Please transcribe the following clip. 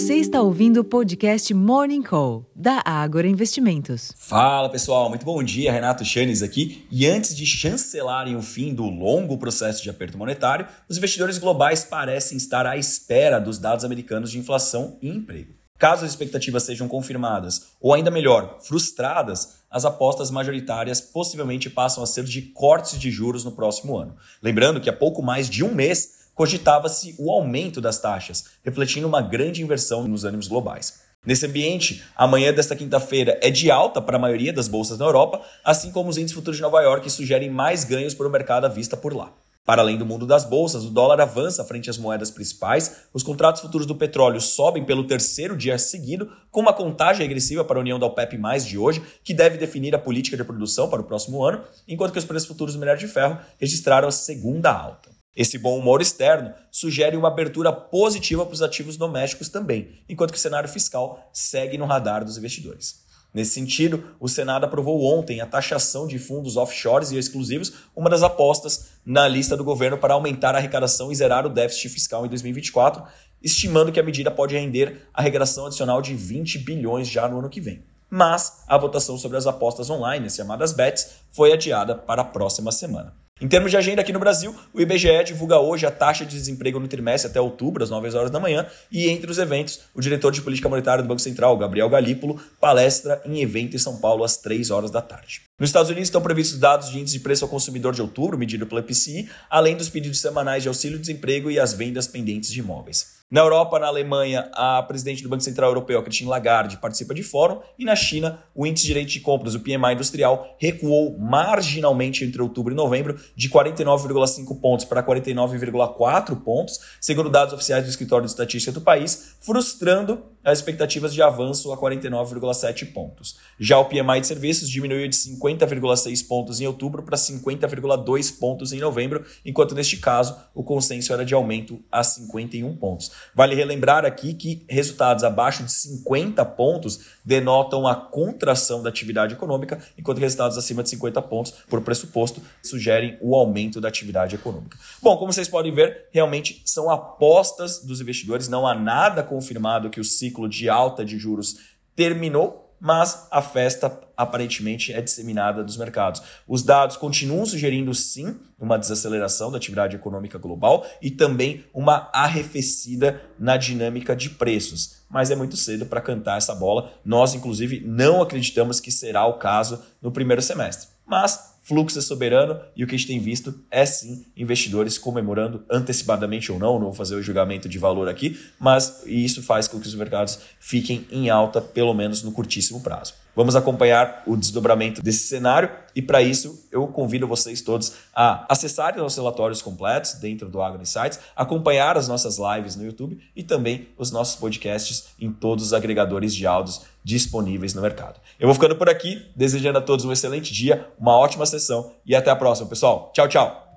Você está ouvindo o podcast Morning Call, da Ágora Investimentos. Fala pessoal, muito bom dia, Renato Chanes aqui. E antes de chancelarem o fim do longo processo de aperto monetário, os investidores globais parecem estar à espera dos dados americanos de inflação e emprego. Caso as expectativas sejam confirmadas, ou ainda melhor, frustradas, as apostas majoritárias possivelmente passam a ser de cortes de juros no próximo ano. Lembrando que há pouco mais de um mês cogitava-se o aumento das taxas, refletindo uma grande inversão nos ânimos globais. Nesse ambiente, a manhã desta quinta-feira é de alta para a maioria das bolsas na Europa, assim como os índices futuros de Nova York sugerem mais ganhos para o mercado à vista por lá. Para além do mundo das bolsas, o dólar avança frente às moedas principais, os contratos futuros do petróleo sobem pelo terceiro dia seguido, com uma contagem agressiva para a união da OPEP+, de hoje, que deve definir a política de produção para o próximo ano, enquanto que os preços futuros do minério de ferro registraram a segunda alta. Esse bom humor externo sugere uma abertura positiva para os ativos domésticos também, enquanto que o cenário fiscal segue no radar dos investidores. Nesse sentido, o Senado aprovou ontem a taxação de fundos offshores e exclusivos, uma das apostas na lista do governo para aumentar a arrecadação e zerar o déficit fiscal em 2024, estimando que a medida pode render arrecadação adicional de 20 bilhões já no ano que vem. Mas a votação sobre as apostas online, as chamadas BETs, foi adiada para a próxima semana. Em termos de agenda aqui no Brasil, o IBGE divulga hoje a taxa de desemprego no trimestre até outubro, às 9 horas da manhã, e entre os eventos, o diretor de política monetária do Banco Central, Gabriel Galípolo, palestra em evento em São Paulo às 3 horas da tarde. Nos Estados Unidos estão previstos dados de índice de preço ao consumidor de outubro, medido pelo PCI, além dos pedidos semanais de auxílio-desemprego e as vendas pendentes de imóveis. Na Europa, na Alemanha, a presidente do Banco Central Europeu, Christine Lagarde, participa de fórum. E na China, o índice de direito de compras, o PMI industrial, recuou marginalmente entre outubro e novembro, de 49,5 pontos para 49,4 pontos, segundo dados oficiais do Escritório de Estatística do país, frustrando as expectativas de avanço a 49,7 pontos. Já o PMI de serviços diminuiu de 50,6 pontos em outubro para 50,2 pontos em novembro, enquanto neste caso o consenso era de aumento a 51 pontos. Vale relembrar aqui que resultados abaixo de 50 pontos denotam a contração da atividade econômica, enquanto resultados acima de 50 pontos, por pressuposto, sugerem o aumento da atividade econômica. Bom, como vocês podem ver, realmente são apostas dos investidores, não há nada confirmado que o ciclo de alta de juros terminou, mas a festa aparentemente é disseminada dos mercados. Os dados continuam sugerindo sim uma desaceleração da atividade econômica global e também uma arrefecida na dinâmica de preços. Mas é muito cedo para cantar essa bola. Nós, inclusive, não acreditamos que será o caso no primeiro semestre. Mas fluxo é soberano e o que a gente tem visto é sim investidores comemorando antecipadamente ou não, não vou fazer o julgamento de valor aqui, mas isso faz com que os mercados fiquem em alta, pelo menos no curtíssimo prazo. Vamos acompanhar o desdobramento desse cenário e para isso eu convido vocês todos a acessarem os relatórios completos dentro do Agro Insights, acompanhar as nossas lives no YouTube e também os nossos podcasts em todos os agregadores de áudios disponíveis no mercado. Eu vou ficando por aqui, desejando a todos um excelente dia, uma ótima sessão e até a próxima, pessoal. Tchau, tchau.